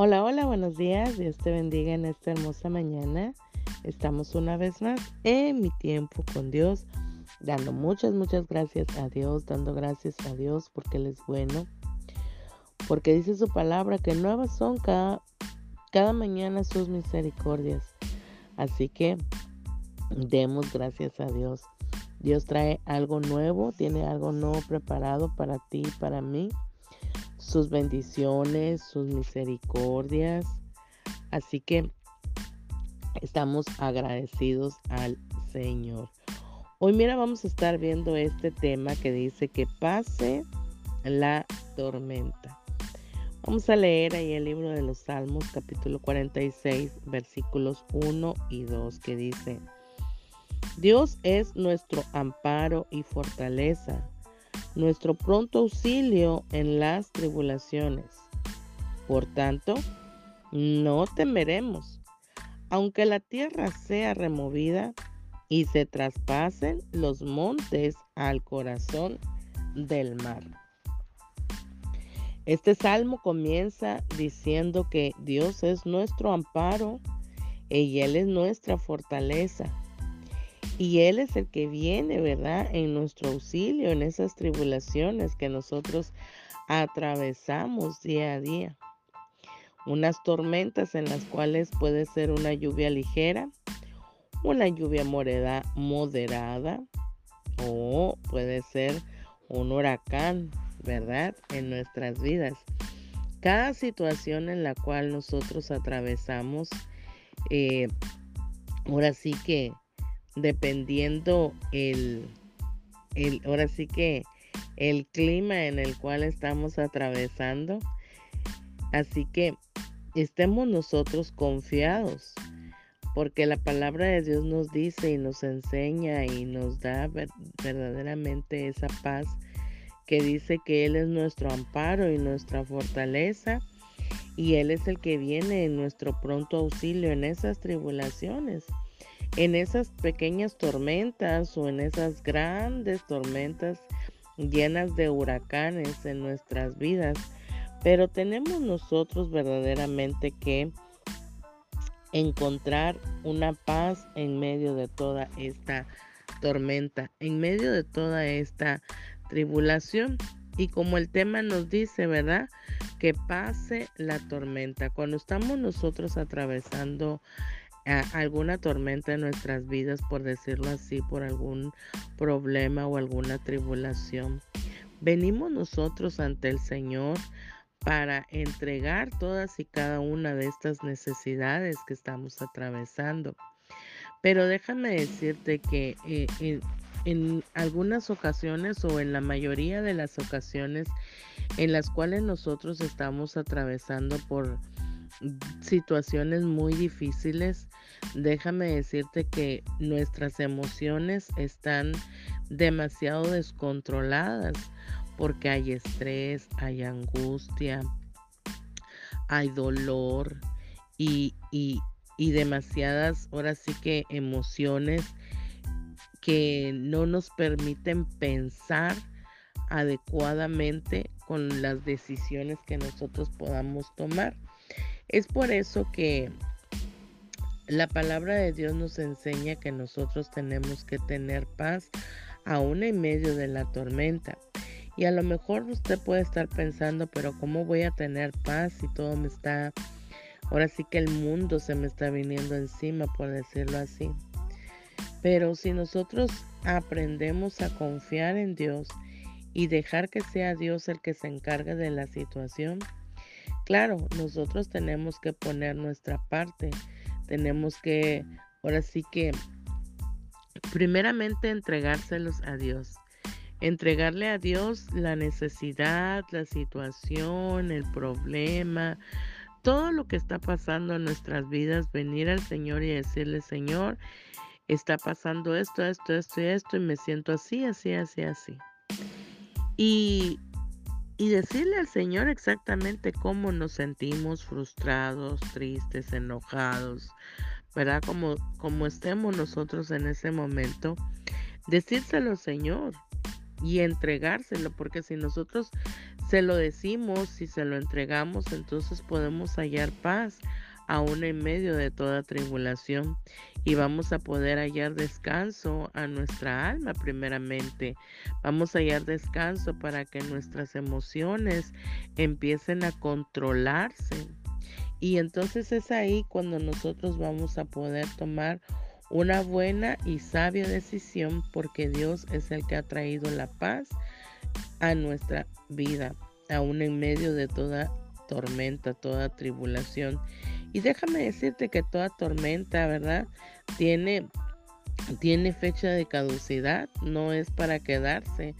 Hola, hola, buenos días. Dios te bendiga en esta hermosa mañana. Estamos una vez más en mi tiempo con Dios, dando muchas, muchas gracias a Dios, dando gracias a Dios porque Él es bueno. Porque dice su palabra que nuevas son cada, cada mañana sus misericordias. Así que demos gracias a Dios. Dios trae algo nuevo, tiene algo nuevo preparado para ti para mí sus bendiciones, sus misericordias. Así que estamos agradecidos al Señor. Hoy mira, vamos a estar viendo este tema que dice que pase la tormenta. Vamos a leer ahí el libro de los Salmos, capítulo 46, versículos 1 y 2, que dice, Dios es nuestro amparo y fortaleza nuestro pronto auxilio en las tribulaciones. Por tanto, no temeremos, aunque la tierra sea removida y se traspasen los montes al corazón del mar. Este salmo comienza diciendo que Dios es nuestro amparo y Él es nuestra fortaleza y Él es el que viene, ¿verdad? En nuestro auxilio, en esas tribulaciones que nosotros atravesamos día a día. Unas tormentas en las cuales puede ser una lluvia ligera, una lluvia moderada o puede ser un huracán, ¿verdad? En nuestras vidas. Cada situación en la cual nosotros atravesamos, eh, ahora sí que dependiendo el, el, ahora sí que el clima en el cual estamos atravesando. Así que estemos nosotros confiados, porque la palabra de Dios nos dice y nos enseña y nos da verdaderamente esa paz que dice que Él es nuestro amparo y nuestra fortaleza y Él es el que viene en nuestro pronto auxilio en esas tribulaciones en esas pequeñas tormentas o en esas grandes tormentas llenas de huracanes en nuestras vidas. Pero tenemos nosotros verdaderamente que encontrar una paz en medio de toda esta tormenta, en medio de toda esta tribulación. Y como el tema nos dice, ¿verdad? Que pase la tormenta. Cuando estamos nosotros atravesando alguna tormenta en nuestras vidas, por decirlo así, por algún problema o alguna tribulación. Venimos nosotros ante el Señor para entregar todas y cada una de estas necesidades que estamos atravesando. Pero déjame decirte que eh, en algunas ocasiones o en la mayoría de las ocasiones en las cuales nosotros estamos atravesando por situaciones muy difíciles, déjame decirte que nuestras emociones están demasiado descontroladas porque hay estrés, hay angustia, hay dolor y, y, y demasiadas, ahora sí que emociones que no nos permiten pensar adecuadamente con las decisiones que nosotros podamos tomar. Es por eso que la palabra de Dios nos enseña que nosotros tenemos que tener paz aún en medio de la tormenta. Y a lo mejor usted puede estar pensando, pero ¿cómo voy a tener paz si todo me está, ahora sí que el mundo se me está viniendo encima, por decirlo así? Pero si nosotros aprendemos a confiar en Dios y dejar que sea Dios el que se encargue de la situación, Claro, nosotros tenemos que poner nuestra parte, tenemos que, ahora sí que, primeramente entregárselos a Dios. Entregarle a Dios la necesidad, la situación, el problema, todo lo que está pasando en nuestras vidas, venir al Señor y decirle, Señor, está pasando esto, esto, esto y esto, y me siento así, así, así, así. Y y decirle al Señor exactamente cómo nos sentimos frustrados, tristes, enojados, ¿verdad? Como, estemos nosotros en ese momento, decírselo Señor y entregárselo, porque si nosotros se lo decimos y se lo entregamos, entonces podemos hallar paz aún en medio de toda tribulación y vamos a poder hallar descanso a nuestra alma primeramente. Vamos a hallar descanso para que nuestras emociones empiecen a controlarse. Y entonces es ahí cuando nosotros vamos a poder tomar una buena y sabia decisión porque Dios es el que ha traído la paz a nuestra vida, aún en medio de toda tormenta, toda tribulación. Y déjame decirte que toda tormenta, ¿verdad? Tiene, tiene fecha de caducidad, no es para quedarse,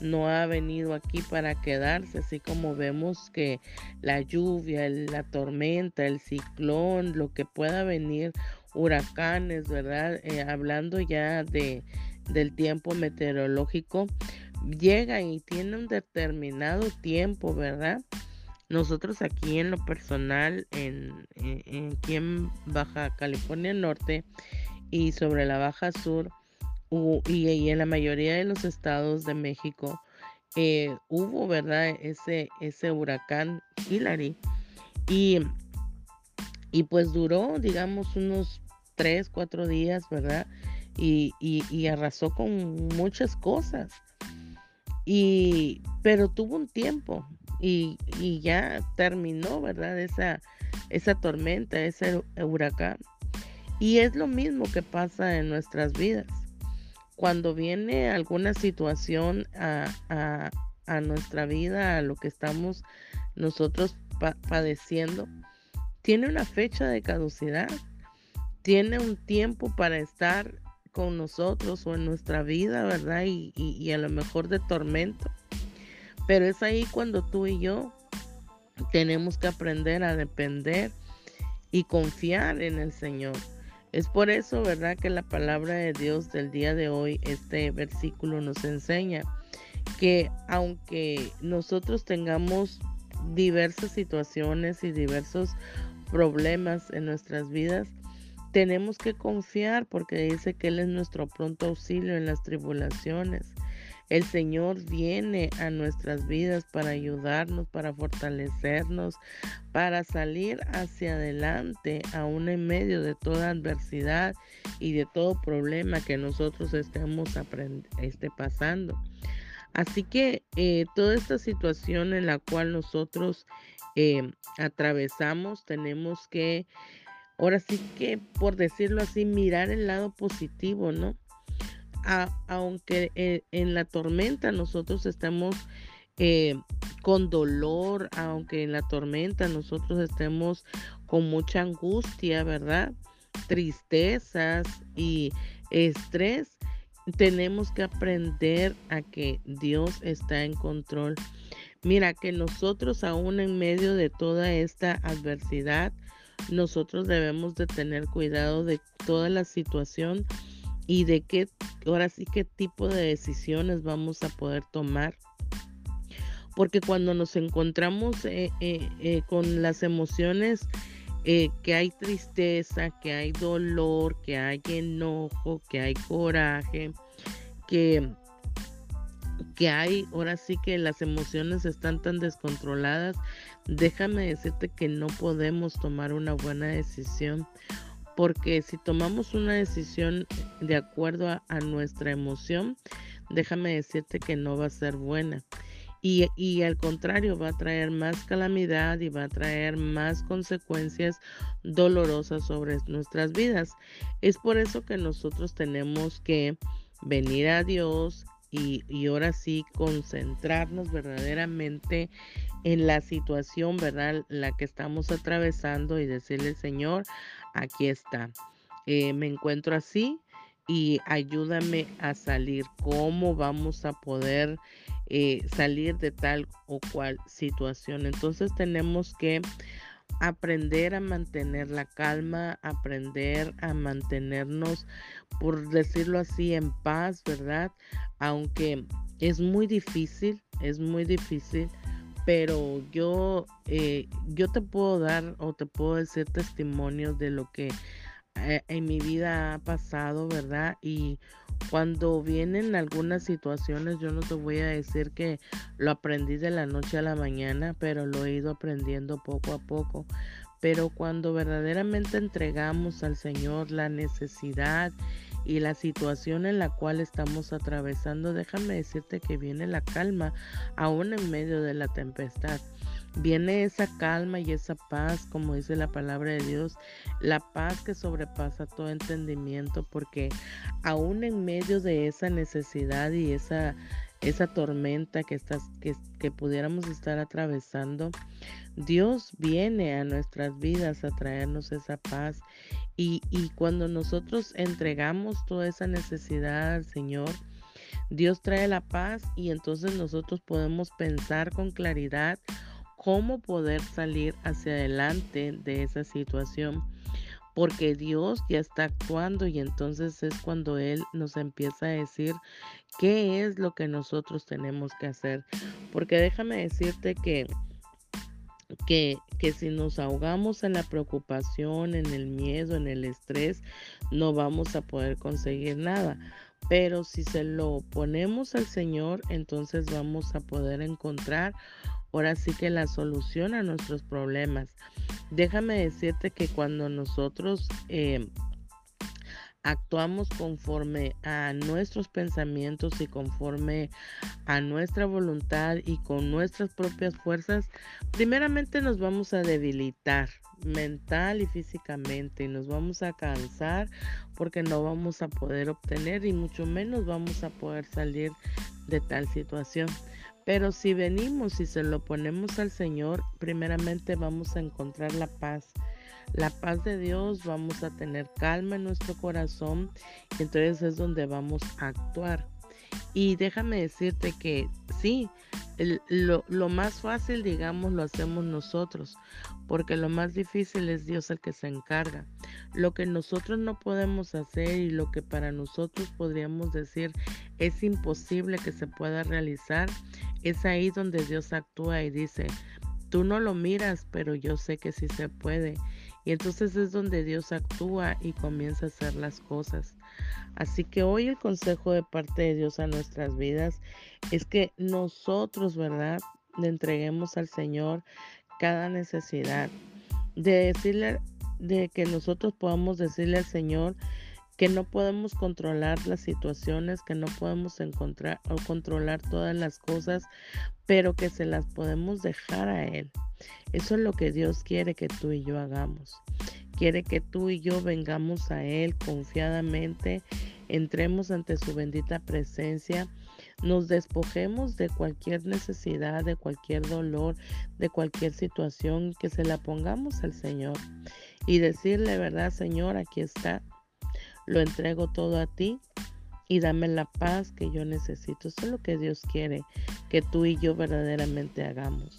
no ha venido aquí para quedarse, así como vemos que la lluvia, la tormenta, el ciclón, lo que pueda venir, huracanes, ¿verdad? Eh, hablando ya de, del tiempo meteorológico, llega y tiene un determinado tiempo, ¿verdad? Nosotros aquí en lo personal, en, aquí en Baja California Norte y sobre la Baja Sur, y, en la mayoría de los estados de México, eh, hubo, ¿verdad? Ese, ese huracán Hillary. Y, y pues duró, digamos, unos tres, cuatro días, ¿verdad? Y, y, arrasó con muchas cosas. Y, pero tuvo un tiempo y, y, ya terminó, ¿verdad? Esa, esa tormenta, ese huracán. Y es lo mismo que pasa en nuestras vidas. Cuando viene alguna situación a, a, a nuestra vida, a lo que estamos nosotros padeciendo, tiene una fecha de caducidad tiene un tiempo para estar con nosotros o en nuestra vida, ¿verdad? Y, a lo mejor de tormento. Pero es ahí cuando tú y yo tenemos que aprender a depender y confiar en el Señor. Es por eso, ¿verdad? Que la palabra de Dios del día de hoy, este versículo nos enseña que aunque nosotros tengamos diversas situaciones y diversos problemas en nuestras vidas, tenemos que confiar porque dice que Él es nuestro pronto auxilio en las tribulaciones. El Señor viene a nuestras vidas para ayudarnos, para fortalecernos, para salir hacia adelante, aún en medio de toda adversidad y de todo problema que nosotros estemos este, pasando. Así que eh, toda esta situación en la cual nosotros eh, atravesamos, tenemos que ahora sí que, por decirlo así, mirar el lado positivo, ¿no? Aunque en la tormenta nosotros estemos eh, con dolor, aunque en la tormenta nosotros estemos con mucha angustia, ¿verdad? Tristezas y estrés, tenemos que aprender a que Dios está en control. Mira que nosotros aún en medio de toda esta adversidad, nosotros debemos de tener cuidado de toda la situación y de qué, ahora sí, qué tipo de decisiones vamos a poder tomar. Porque cuando nos encontramos eh, eh, eh, con las emociones, que hay tristeza, que hay dolor, que hay enojo, que hay coraje, que, que hay, ahora sí que las emociones están tan descontroladas, déjame decirte que no podemos tomar una buena decisión porque si tomamos una decisión de acuerdo a, nuestra emoción, déjame decirte que no va a ser buena. Y, y, al contrario, va a traer más calamidad y va a traer más consecuencias dolorosas sobre nuestras vidas. Es por eso que nosotros tenemos que venir a Dios y, ahora sí concentrarnos verdaderamente en la situación, ¿verdad? La que estamos atravesando y decirle, Señor, aquí está. Eh, me encuentro así y ayúdame a salir. ¿Cómo vamos a poder eh, salir de tal o cual situación? Entonces tenemos que aprender a mantener la calma, aprender a mantenernos, por decirlo así, en paz, ¿verdad? Aunque es muy difícil, es muy difícil pero yo, eh, yo te puedo dar o te puedo decir testimonios de lo que en mi vida ha pasado, ¿verdad? Y cuando vienen algunas situaciones, yo no te voy a decir que lo aprendí de la noche a la mañana, pero lo he ido aprendiendo poco a poco. Pero cuando verdaderamente entregamos al Señor la necesidad y la situación en la cual estamos atravesando, déjame decirte que viene la calma aún en medio de la tempestad. Viene esa calma y esa paz, como dice la palabra de Dios, la paz que sobrepasa todo entendimiento, porque aún en medio de esa necesidad y esa, esa tormenta que, estás, que, que pudiéramos estar atravesando, Dios viene a nuestras vidas a traernos esa paz. Y, y cuando nosotros entregamos toda esa necesidad al Señor, Dios trae la paz y entonces nosotros podemos pensar con claridad cómo poder salir hacia adelante de esa situación. Porque Dios ya está actuando y entonces es cuando Él nos empieza a decir qué es lo que nosotros tenemos que hacer. Porque déjame decirte que que, que, si nos ahogamos en la preocupación, en el miedo, en el estrés, no vamos a poder conseguir nada. Pero si se lo ponemos al Señor, entonces vamos a poder encontrar ahora sí que la solución a nuestros problemas. Déjame decirte que cuando nosotros eh, actuamos conforme a nuestros pensamientos y conforme a nuestra voluntad y con nuestras propias fuerzas, primeramente nos vamos a debilitar mental y físicamente y nos vamos a cansar porque no vamos a poder obtener y mucho menos vamos a poder salir de tal situación. Pero si venimos y se lo ponemos al Señor, primeramente vamos a encontrar la paz. La paz de Dios, vamos a tener calma en nuestro corazón, y entonces es donde vamos a actuar. Y déjame decirte que sí, lo, lo, más fácil, digamos, lo hacemos nosotros, porque lo más difícil es Dios el que se encarga. Lo que nosotros no podemos hacer y lo que para nosotros podríamos decir es imposible que se pueda realizar, es ahí donde Dios actúa y dice, tú no lo miras, pero yo sé que sí se puede. Y entonces es donde Dios actúa y comienza a hacer las cosas. Así que hoy el consejo de parte de Dios a nuestras vidas es que nosotros, ¿verdad? Le entreguemos al Señor cada necesidad. De decirle, de que nosotros podamos decirle al Señor, que no podemos controlar las situaciones, que no podemos encontrar o controlar todas las cosas, pero que se las podemos dejar a Él. Eso es lo que Dios quiere que tú y yo hagamos. Quiere que tú y yo vengamos a Él confiadamente, entremos ante su bendita presencia, nos despojemos de cualquier necesidad, de cualquier dolor, de cualquier situación, que se la pongamos al Señor y decirle, verdad, Señor, aquí está lo entrego todo a ti y dame la paz que yo necesito. Eso es lo que Dios quiere que tú y yo verdaderamente hagamos.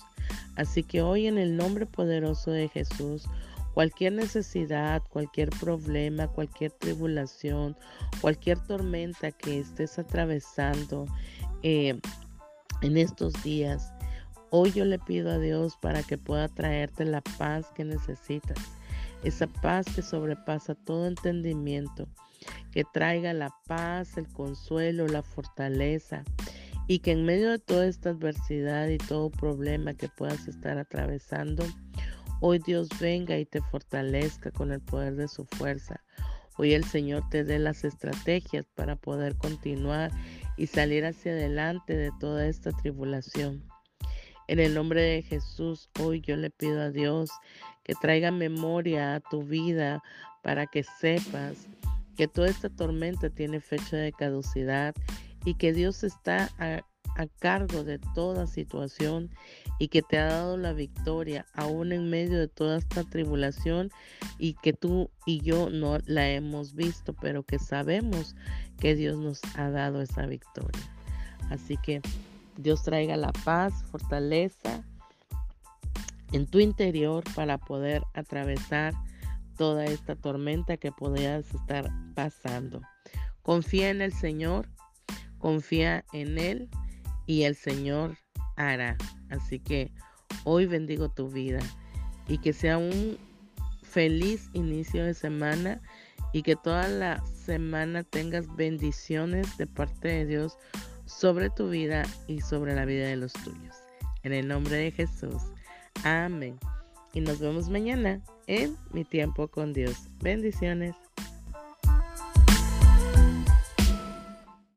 Así que hoy en el nombre poderoso de Jesús, cualquier necesidad, cualquier problema, cualquier tribulación, cualquier tormenta que estés atravesando eh, en estos días, hoy yo le pido a Dios para que pueda traerte la paz que necesitas esa paz que sobrepasa todo entendimiento, que traiga la paz, el consuelo, la fortaleza y que en medio de toda esta adversidad y todo problema que puedas estar atravesando, hoy Dios venga y te fortalezca con el poder de su fuerza. Hoy el Señor te dé las estrategias para poder continuar y salir hacia adelante de toda esta tribulación. En el nombre de Jesús, hoy yo le pido a Dios que traiga memoria a tu vida para que sepas que toda esta tormenta tiene fecha de caducidad y que Dios está a, cargo de toda situación y que te ha dado la victoria aún en medio de toda esta tribulación y que tú y yo no la hemos visto, pero que sabemos que Dios nos ha dado esa victoria. Así que Dios traiga la paz, fortaleza en tu interior para poder atravesar toda esta tormenta que podrías estar pasando. Confía en el Señor, confía en Él y el Señor hará. Así que hoy bendigo tu vida y que sea un feliz inicio de semana y que toda la semana tengas bendiciones de parte de Dios sobre tu vida y sobre la vida de los tuyos. En el nombre de Jesús. Amén. Y nos vemos mañana en Mi Tiempo con Dios. Bendiciones.